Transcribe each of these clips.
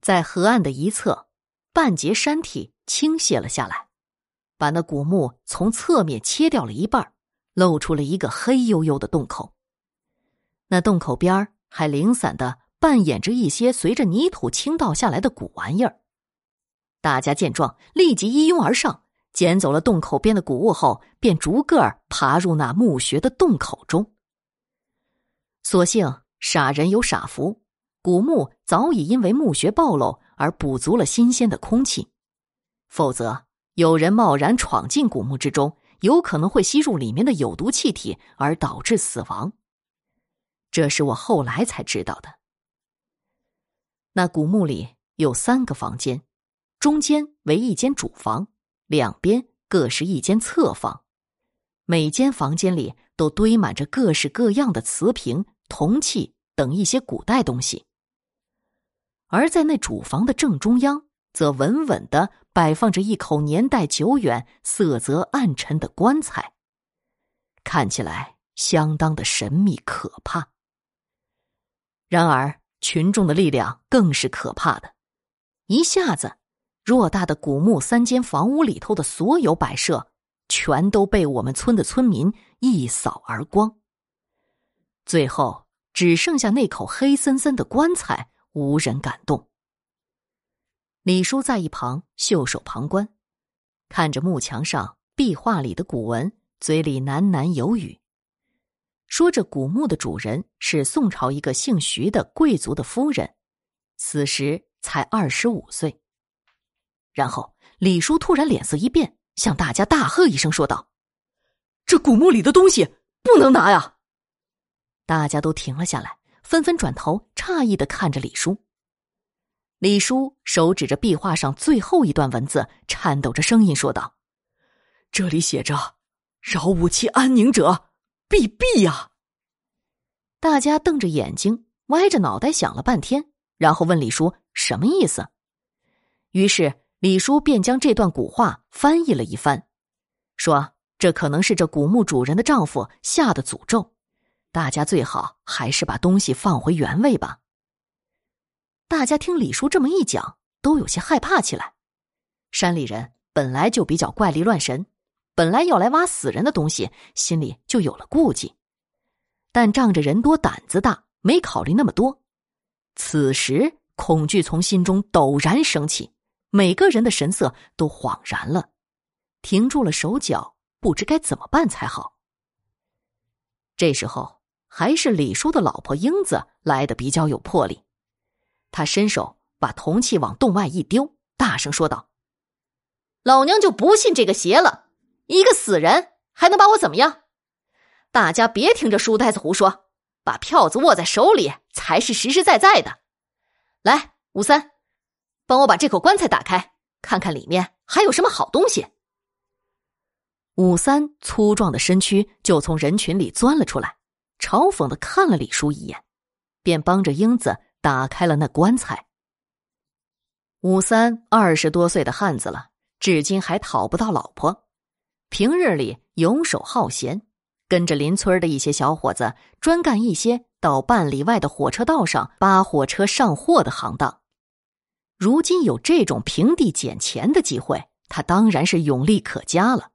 在河岸的一侧，半截山体倾泻了下来，把那古墓从侧面切掉了一半，露出了一个黑黝黝的洞口。那洞口边还零散的扮演着一些随着泥土倾倒下来的古玩意儿。大家见状，立即一拥而上，捡走了洞口边的古物后，便逐个爬入那墓穴的洞口中。所幸傻人有傻福，古墓早已因为墓穴暴露而补足了新鲜的空气，否则有人贸然闯进古墓之中，有可能会吸入里面的有毒气体而导致死亡。这是我后来才知道的。那古墓里有三个房间，中间为一间主房，两边各是一间侧房，每间房间里都堆满着各式各样的瓷瓶、铜器等一些古代东西。而在那主房的正中央，则稳稳的摆放着一口年代久远、色泽暗沉的棺材，看起来相当的神秘可怕。然而，群众的力量更是可怕的。一下子，偌大的古墓三间房屋里头的所有摆设，全都被我们村的村民一扫而光。最后，只剩下那口黑森森的棺材，无人敢动。李叔在一旁袖手旁观，看着墓墙上壁画里的古文，嘴里喃喃有语。说这古墓的主人是宋朝一个姓徐的贵族的夫人，此时才二十五岁。然后李叔突然脸色一变，向大家大喝一声，说道：“这古墓里的东西不能拿呀！”大家都停了下来，纷纷转头诧异的看着李叔。李叔手指着壁画上最后一段文字，颤抖着声音说道：“这里写着‘饶吾其安宁者’。”必毙呀！大家瞪着眼睛，歪着脑袋想了半天，然后问李叔什么意思。于是李叔便将这段古话翻译了一番，说这可能是这古墓主人的丈夫下的诅咒，大家最好还是把东西放回原位吧。大家听李叔这么一讲，都有些害怕起来。山里人本来就比较怪力乱神。本来要来挖死人的东西，心里就有了顾忌，但仗着人多胆子大，没考虑那么多。此时恐惧从心中陡然升起，每个人的神色都恍然了，停住了手脚，不知该怎么办才好。这时候，还是李叔的老婆英子来的比较有魄力，他伸手把铜器往洞外一丢，大声说道：“老娘就不信这个邪了！”一个死人还能把我怎么样？大家别听这书呆子胡说，把票子握在手里才是实实在在的。来，吴三，帮我把这口棺材打开，看看里面还有什么好东西。武三粗壮的身躯就从人群里钻了出来，嘲讽的看了李叔一眼，便帮着英子打开了那棺材。武三二十多岁的汉子了，至今还讨不到老婆。平日里游手好闲，跟着邻村的一些小伙子，专干一些到半里外的火车道上扒火车上货的行当。如今有这种平地捡钱的机会，他当然是勇力可嘉了。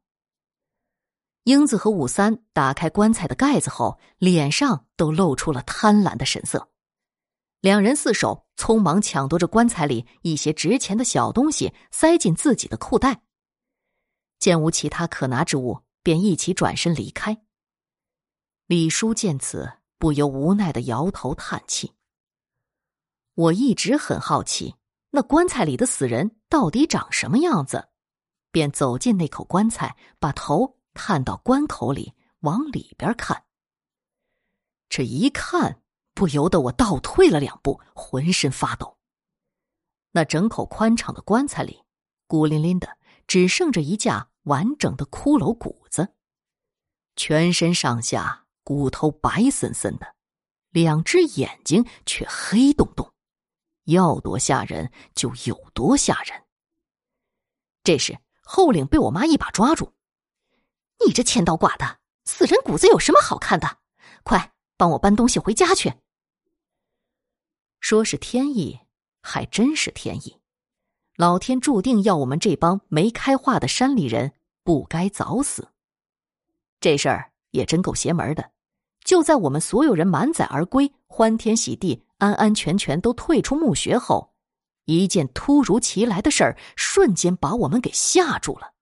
英子和武三打开棺材的盖子后，脸上都露出了贪婪的神色。两人四手匆忙抢夺着棺材里一些值钱的小东西，塞进自己的裤袋。见无其他可拿之物，便一起转身离开。李叔见此，不由无奈的摇头叹气。我一直很好奇，那棺材里的死人到底长什么样子，便走进那口棺材，把头探到棺口里，往里边看。这一看，不由得我倒退了两步，浑身发抖。那整口宽敞的棺材里，孤零零的，只剩着一架。完整的骷髅骨子，全身上下骨头白森森的，两只眼睛却黑洞洞，要多吓人就有多吓人。这时后领被我妈一把抓住：“你这千刀剐的，死人骨子有什么好看的？快帮我搬东西回家去。”说是天意，还真是天意，老天注定要我们这帮没开化的山里人不该早死。这事儿也真够邪门的。就在我们所有人满载而归、欢天喜地、安安全全都退出墓穴后，一件突如其来的事儿瞬间把我们给吓住了。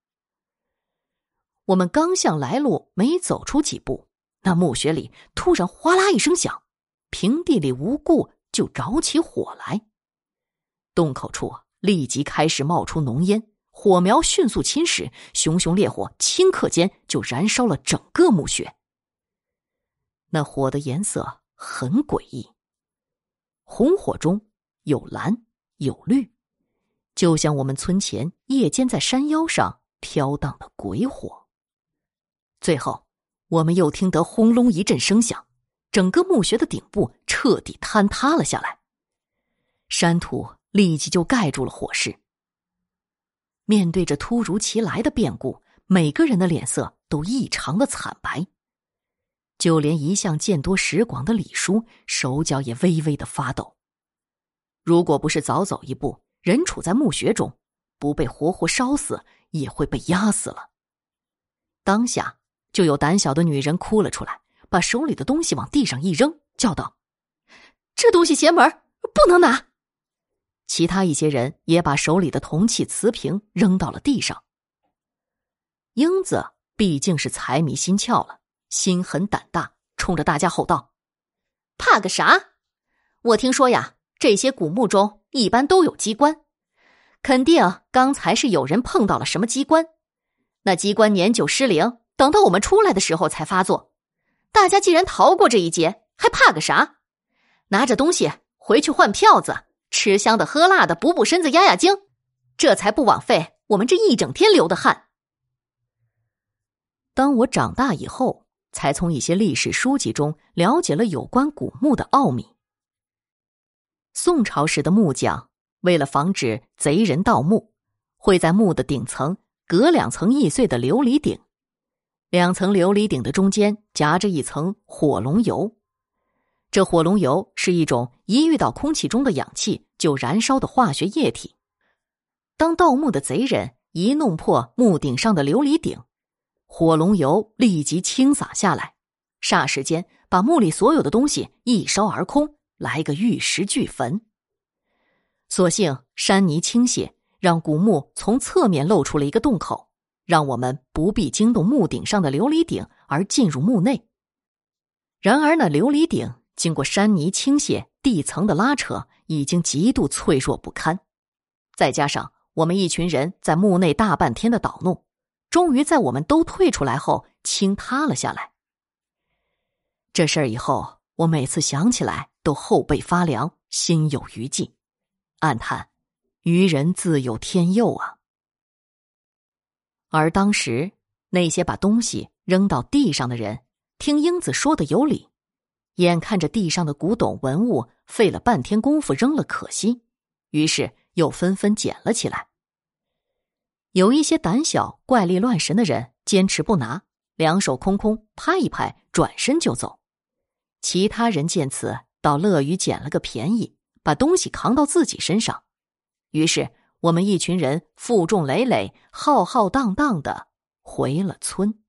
我们刚向来路没走出几步，那墓穴里突然哗啦一声响，平地里无故就着起火来。洞口处立即开始冒出浓烟，火苗迅速侵蚀，熊熊烈火顷刻间就燃烧了整个墓穴。那火的颜色很诡异，红火中有蓝有绿，就像我们村前夜间在山腰上飘荡的鬼火。最后，我们又听得轰隆一阵声响，整个墓穴的顶部彻底坍塌了下来，山土立即就盖住了火势。面对着突如其来的变故，每个人的脸色都异常的惨白。就连一向见多识广的李叔，手脚也微微的发抖。如果不是早走一步，人处在墓穴中，不被活活烧死，也会被压死了。当下，就有胆小的女人哭了出来，把手里的东西往地上一扔，叫道：“这东西邪门，不能拿！”其他一些人也把手里的铜器瓷瓶扔到了地上。英子毕竟是财迷心窍了。心狠胆大，冲着大家吼道：“怕个啥？我听说呀，这些古墓中一般都有机关，肯定刚才是有人碰到了什么机关。那机关年久失灵，等到我们出来的时候才发作。大家既然逃过这一劫，还怕个啥？拿着东西回去换票子，吃香的喝辣的，补补身子，压压惊，这才不枉费我们这一整天流的汗。”当我长大以后。才从一些历史书籍中了解了有关古墓的奥秘。宋朝时的木匠为了防止贼人盗墓，会在墓的顶层隔两层易碎的琉璃顶，两层琉璃顶的中间夹着一层火龙油。这火龙油是一种一遇到空气中的氧气就燃烧的化学液体。当盗墓的贼人一弄破墓顶上的琉璃顶，火龙油立即倾洒下来，霎时间把墓里所有的东西一烧而空，来个玉石俱焚。所幸山泥倾泻，让古墓从侧面露出了一个洞口，让我们不必惊动墓顶上的琉璃顶而进入墓内。然而那琉璃顶经过山泥倾泻、地层的拉扯，已经极度脆弱不堪，再加上我们一群人在墓内大半天的捣弄。终于在我们都退出来后，倾塌了下来。这事儿以后，我每次想起来都后背发凉，心有余悸，暗叹：愚人自有天佑啊。而当时那些把东西扔到地上的人，听英子说的有理，眼看着地上的古董文物费了半天功夫扔了可惜，于是又纷纷捡了起来。有一些胆小、怪力乱神的人坚持不拿，两手空空，拍一拍，转身就走。其他人见此，倒乐于捡了个便宜，把东西扛到自己身上。于是，我们一群人负重累累、浩浩荡荡的回了村。